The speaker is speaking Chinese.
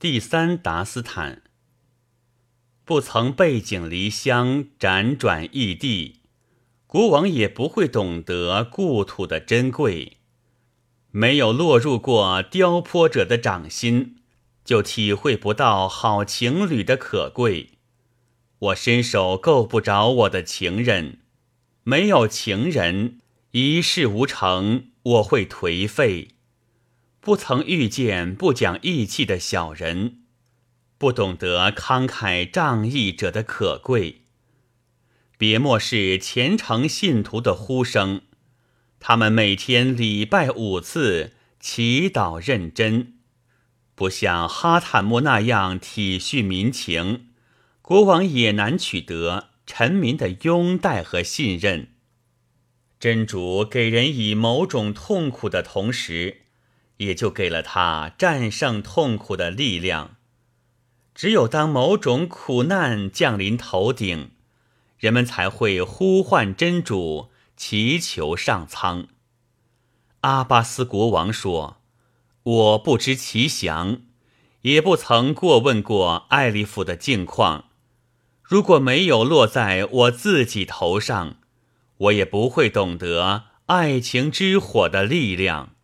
第三达斯坦，不曾背井离乡，辗转异地，国王也不会懂得故土的珍贵。没有落入过雕坡者的掌心，就体会不到好情侣的可贵。我伸手够不着我的情人，没有情人，一事无成，我会颓废。不曾遇见不讲义气的小人，不懂得慷慨仗义者的可贵。别漠视虔诚信徒的呼声，他们每天礼拜五次，祈祷认真，不像哈坦木那样体恤民情，国王也难取得臣民的拥戴和信任。真主给人以某种痛苦的同时。也就给了他战胜痛苦的力量。只有当某种苦难降临头顶，人们才会呼唤真主，祈求上苍。阿巴斯国王说：“我不知其详，也不曾过问过艾利夫的境况。如果没有落在我自己头上，我也不会懂得爱情之火的力量。”